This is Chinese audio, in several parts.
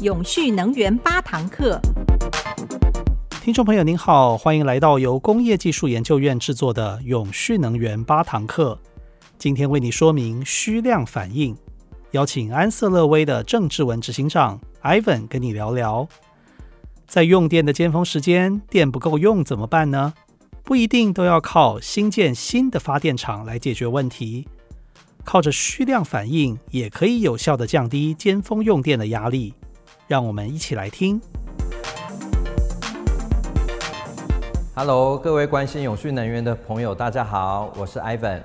永续能源八堂课。听众朋友您好，欢迎来到由工业技术研究院制作的永续能源八堂课。今天为你说明需量反应，邀请安瑟乐威的郑志文执行长 Ivan 跟你聊聊，在用电的尖峰时间，电不够用怎么办呢？不一定都要靠新建新的发电厂来解决问题。靠着需量反应，也可以有效地降低尖峰用电的压力。让我们一起来听。Hello，各位关心永续能源的朋友，大家好，我是 Ivan。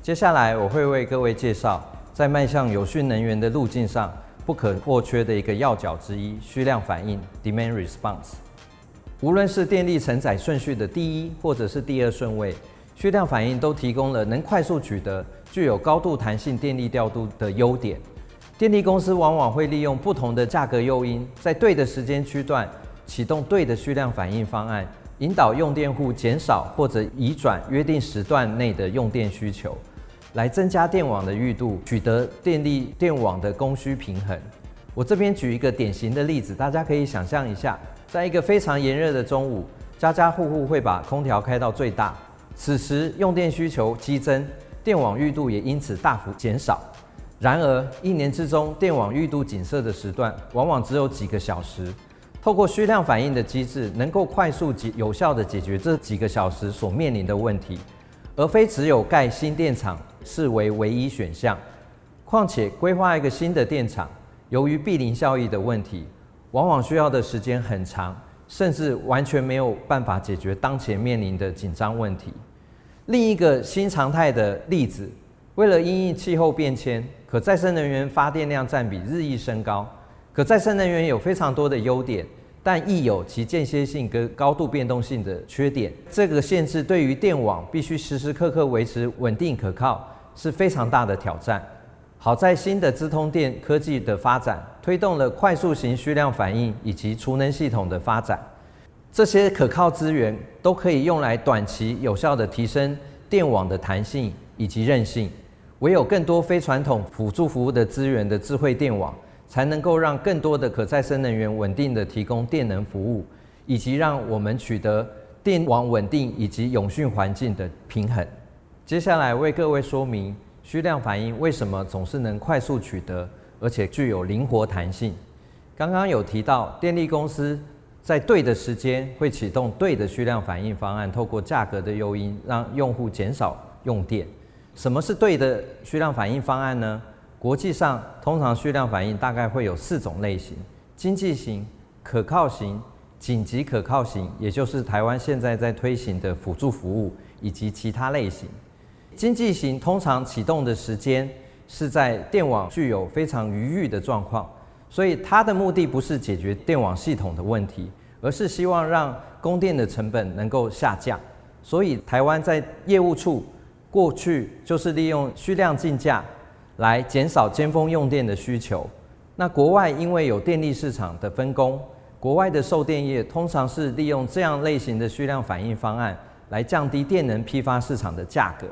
接下来我会为各位介绍，在迈向永续能源的路径上不可或缺的一个要角之一——需量反应 （Demand Response）。无论是电力承载顺序的第一或者是第二顺位，需量反应都提供了能快速取得。具有高度弹性电力调度的优点，电力公司往往会利用不同的价格诱因，在对的时间区段启动对的蓄量反应方案，引导用电户减少或者移转约定时段内的用电需求，来增加电网的裕度，取得电力电网的供需平衡。我这边举一个典型的例子，大家可以想象一下，在一个非常炎热的中午，家家户户会把空调开到最大，此时用电需求激增。电网裕度也因此大幅减少。然而，一年之中电网裕度紧塞的时段往往只有几个小时。透过虚量反应的机制，能够快速及有效地解决这几个小时所面临的问题，而非只有盖新电厂视为唯一选项。况且，规划一个新的电厂，由于毗邻效益的问题，往往需要的时间很长，甚至完全没有办法解决当前面临的紧张问题。另一个新常态的例子，为了因应气候变迁，可再生能源发电量占比日益升高。可再生能源有非常多的优点，但亦有其间歇性跟高度变动性的缺点。这个限制对于电网必须时时刻刻维持稳定可靠，是非常大的挑战。好在新的资通电科技的发展，推动了快速型需量反应以及储能系统的发展。这些可靠资源都可以用来短期有效地提升电网的弹性以及韧性。唯有更多非传统辅助服务的资源的智慧电网，才能够让更多的可再生能源稳定地提供电能服务，以及让我们取得电网稳定以及永续环境的平衡。接下来为各位说明需量反应为什么总是能快速取得，而且具有灵活弹性。刚刚有提到电力公司。在对的时间会启动对的需量反应方案，透过价格的诱因让用户减少用电。什么是对的虚量反应方案呢？国际上通常虚量反应大概会有四种类型：经济型、可靠型、紧急可靠型，也就是台湾现在在推行的辅助服务，以及其他类型。经济型通常启动的时间是在电网具有非常余裕的状况。所以它的目的不是解决电网系统的问题，而是希望让供电的成本能够下降。所以台湾在业务处过去就是利用需量竞价来减少尖峰用电的需求。那国外因为有电力市场的分工，国外的售电业通常是利用这样类型的虚量反应方案来降低电能批发市场的价格。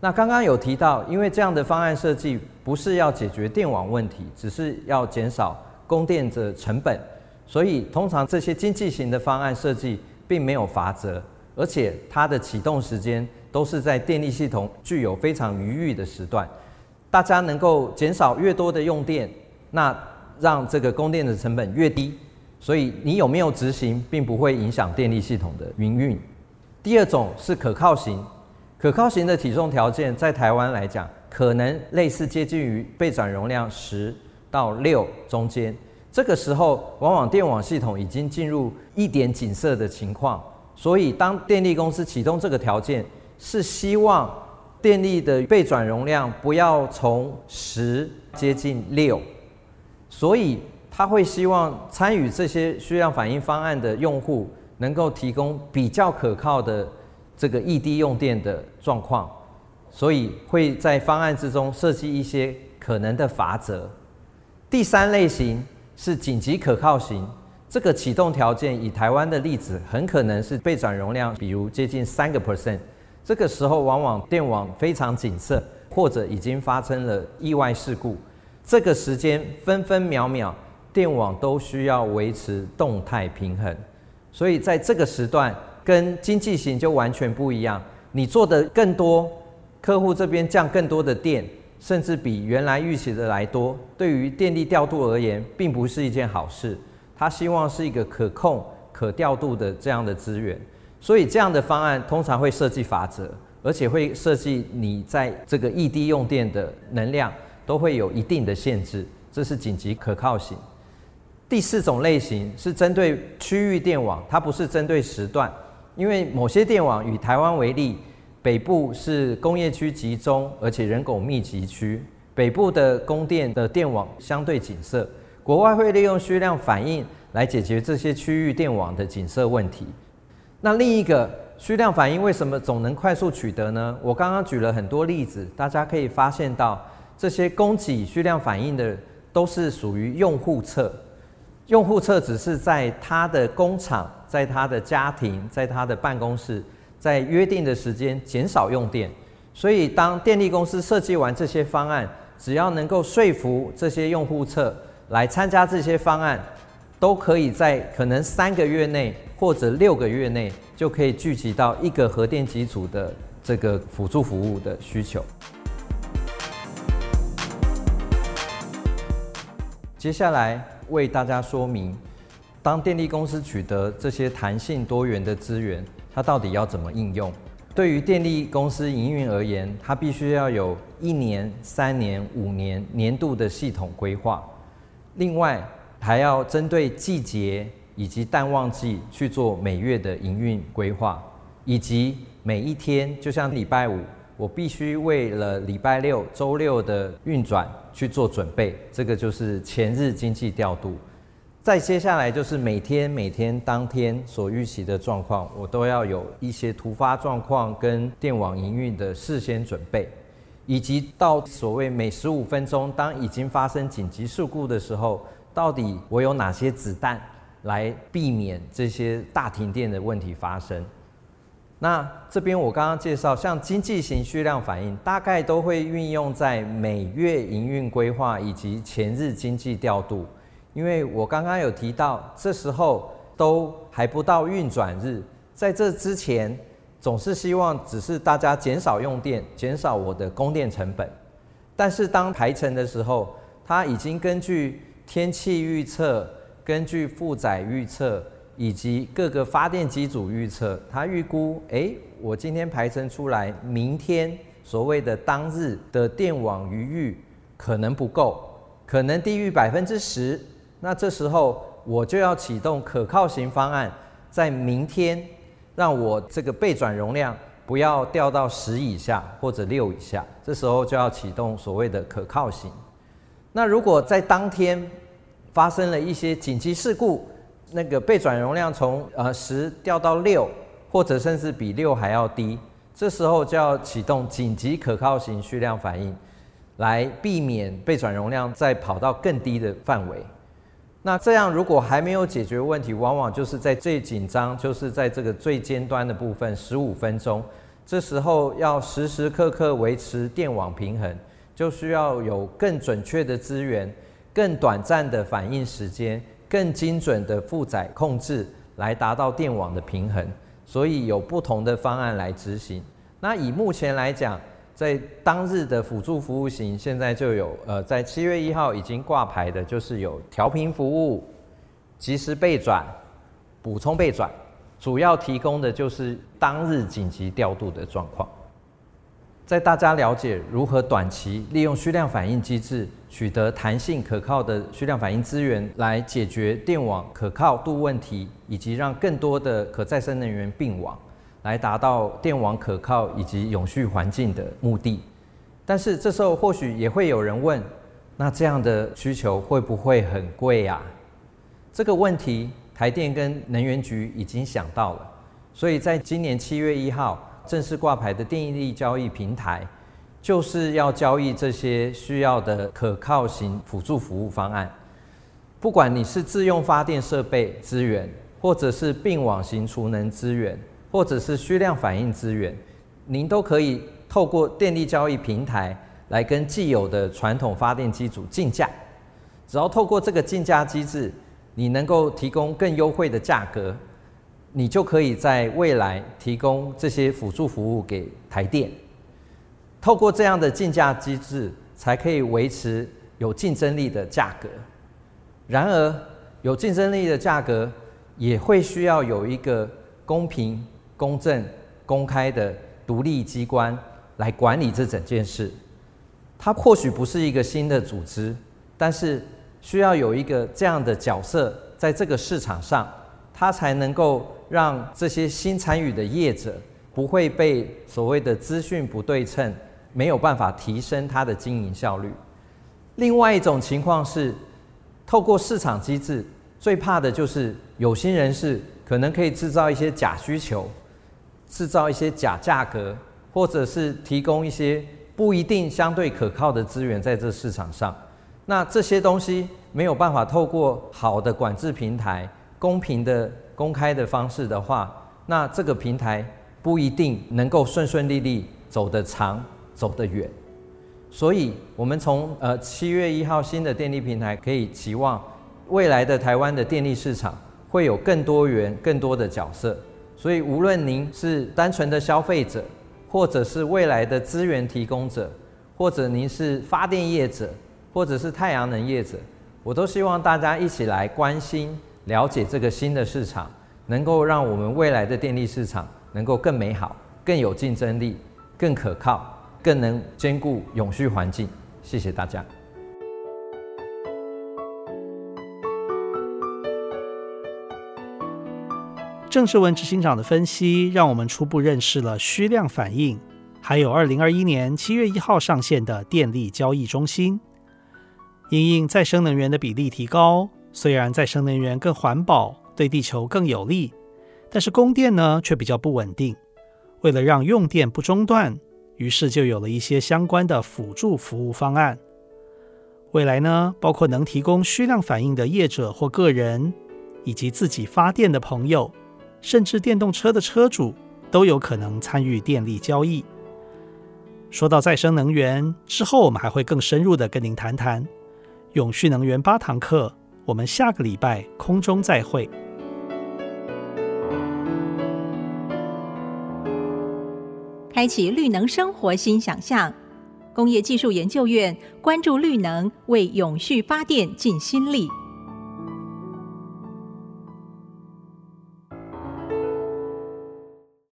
那刚刚有提到，因为这样的方案设计不是要解决电网问题，只是要减少供电的成本，所以通常这些经济型的方案设计并没有罚则，而且它的启动时间都是在电力系统具有非常余裕的时段，大家能够减少越多的用电，那让这个供电的成本越低，所以你有没有执行，并不会影响电力系统的营运。第二种是可靠型。可靠型的体重条件在台湾来讲，可能类似接近于备转容量十到六中间。这个时候，往往电网系统已经进入一点紧塞的情况，所以当电力公司启动这个条件，是希望电力的备转容量不要从十接近六，所以他会希望参与这些需要反应方案的用户能够提供比较可靠的。这个异地用电的状况，所以会在方案之中设计一些可能的法则。第三类型是紧急可靠型，这个启动条件以台湾的例子，很可能是备转容量，比如接近三个 percent，这个时候往往电网非常紧塞，或者已经发生了意外事故，这个时间分分秒秒，电网都需要维持动态平衡，所以在这个时段跟经济型就完全不一样。你做的更多，客户这边降更多的电，甚至比原来预期的来多，对于电力调度而言，并不是一件好事。他希望是一个可控、可调度的这样的资源，所以这样的方案通常会设计法则，而且会设计你在这个异地用电的能量都会有一定的限制，这是紧急可靠型。第四种类型是针对区域电网，它不是针对时段。因为某些电网，以台湾为例，北部是工业区集中，而且人口密集区，北部的供电的电网相对紧塞。国外会利用需量反应来解决这些区域电网的紧塞问题。那另一个需量反应为什么总能快速取得呢？我刚刚举了很多例子，大家可以发现到这些供给需量反应的都是属于用户侧。用户侧只是在他的工厂、在他的家庭、在他的办公室，在约定的时间减少用电。所以，当电力公司设计完这些方案，只要能够说服这些用户侧来参加这些方案，都可以在可能三个月内或者六个月内就可以聚集到一个核电机组的这个辅助服务的需求。接下来。为大家说明，当电力公司取得这些弹性多元的资源，它到底要怎么应用？对于电力公司营运而言，它必须要有一年、三年、五年年度的系统规划。另外，还要针对季节以及淡旺季去做每月的营运规划，以及每一天，就像礼拜五。我必须为了礼拜六、周六的运转去做准备，这个就是前日经济调度。再接下来就是每天、每天当天所预期的状况，我都要有一些突发状况跟电网营运的事先准备，以及到所谓每十五分钟，当已经发生紧急事故的时候，到底我有哪些子弹来避免这些大停电的问题发生。那这边我刚刚介绍，像经济型需量反应，大概都会运用在每月营运规划以及前日经济调度。因为我刚刚有提到，这时候都还不到运转日，在这之前，总是希望只是大家减少用电，减少我的供电成本。但是当排程的时候，它已经根据天气预测，根据负载预测。以及各个发电机组预测，他预估，诶，我今天排程出来，明天所谓的当日的电网余裕可能不够，可能低于百分之十，那这时候我就要启动可靠型方案，在明天让我这个备转容量不要掉到十以下或者六以下，这时候就要启动所谓的可靠型。那如果在当天发生了一些紧急事故，那个被转容量从呃十掉到六，或者甚至比六还要低，这时候就要启动紧急可靠型需量反应，来避免被转容量再跑到更低的范围。那这样如果还没有解决问题，往往就是在最紧张，就是在这个最尖端的部分十五分钟，这时候要时时刻刻维持电网平衡，就需要有更准确的资源，更短暂的反应时间。更精准的负载控制来达到电网的平衡，所以有不同的方案来执行。那以目前来讲，在当日的辅助服务型，现在就有呃，在七月一号已经挂牌的，就是有调频服务、即时备转、补充备转，主要提供的就是当日紧急调度的状况。在大家了解如何短期利用虚量反应机制取得弹性可靠的虚量反应资源，来解决电网可靠度问题，以及让更多的可再生能源并网，来达到电网可靠以及永续环境的目的。但是这时候或许也会有人问：那这样的需求会不会很贵呀？这个问题台电跟能源局已经想到了，所以在今年七月一号。正式挂牌的电力交易平台，就是要交易这些需要的可靠型辅助服务方案。不管你是自用发电设备资源，或者是并网型储能资源，或者是需量反应资源，您都可以透过电力交易平台来跟既有的传统发电机组竞价。只要透过这个竞价机制，你能够提供更优惠的价格，你就可以在未来提供这些辅助服务给台电。透过这样的竞价机制，才可以维持有竞争力的价格。然而，有竞争力的价格也会需要有一个公平、公正、公开的独立机关来管理这整件事。它或许不是一个新的组织，但是需要有一个这样的角色在这个市场上，它才能够让这些新参与的业者不会被所谓的资讯不对称，没有办法提升它的经营效率。另外一种情况是，透过市场机制，最怕的就是有心人士可能可以制造一些假需求，制造一些假价格，或者是提供一些。不一定相对可靠的资源在这市场上，那这些东西没有办法透过好的管制平台、公平的公开的方式的话，那这个平台不一定能够顺顺利利走得长、走得远。所以，我们从呃七月一号新的电力平台可以期望，未来的台湾的电力市场会有更多元、更多的角色。所以，无论您是单纯的消费者，或者是未来的资源提供者，或者您是发电业者，或者是太阳能业者，我都希望大家一起来关心、了解这个新的市场，能够让我们未来的电力市场能够更美好、更有竞争力、更可靠、更能兼顾永续环境。谢谢大家。郑世文执行长的分析，让我们初步认识了需量反应，还有二零二一年七月一号上线的电力交易中心。因应再生能源的比例提高，虽然再生能源更环保，对地球更有利，但是供电呢却比较不稳定。为了让用电不中断，于是就有了一些相关的辅助服务方案。未来呢，包括能提供需量反应的业者或个人，以及自己发电的朋友。甚至电动车的车主都有可能参与电力交易。说到再生能源，之后我们还会更深入的跟您谈谈永续能源八堂课。我们下个礼拜空中再会。开启绿能生活新想象，工业技术研究院关注绿能，为永续发电尽心力。